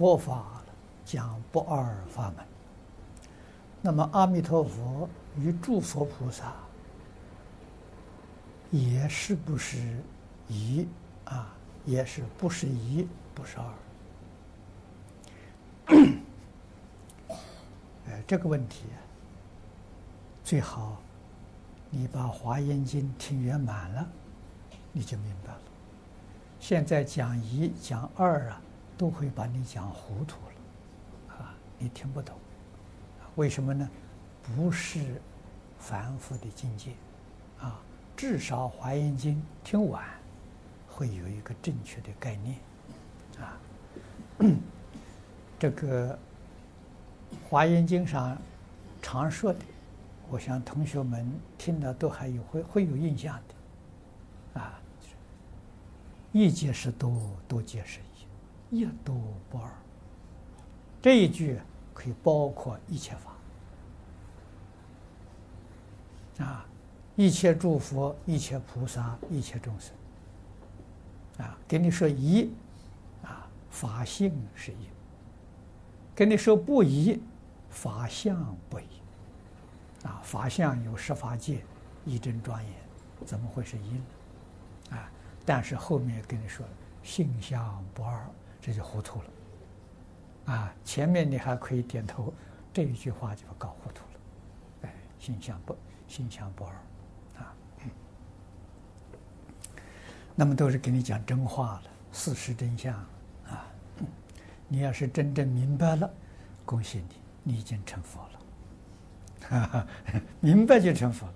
佛法讲不二法门，那么阿弥陀佛与诸佛菩萨也是不是一啊？也是不是一，不是二？呃，这个问题最好你把《华严经》听圆满了，你就明白了。现在讲一讲二啊。都会把你讲糊涂了，啊，你听不懂，为什么呢？不是凡夫的境界，啊，至少《华严经》听完，会有一个正确的概念，啊，这个《华严经》上常说的，我想同学们听了都还有会会有印象的，啊，一解释多，多解释一下。一多不二，这一句可以包括一切法啊，一切诸佛、一切菩萨、一切众生啊，跟你说一啊，法性是一；跟你说不一，法相不一啊。法相有十法界，一真庄严，怎么会是一呢？啊，但是后面跟你说性相不二。这就糊涂了，啊！前面你还可以点头，这一句话就搞糊涂了，哎，心相不心相不二，啊，那么都是给你讲真话了，事实真相，啊，你要是真正明白了，恭喜你，你已经成佛了，哈哈，明白就成佛了。